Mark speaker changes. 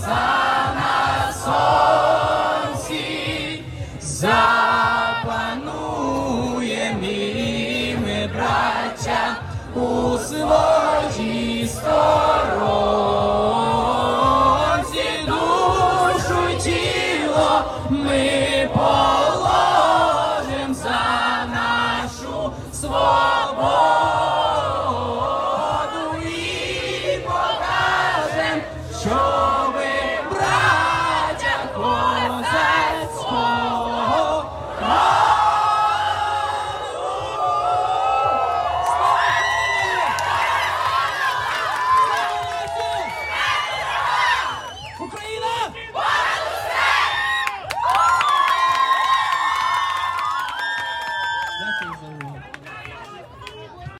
Speaker 1: За У своїй сторонці душу тіло ми. season.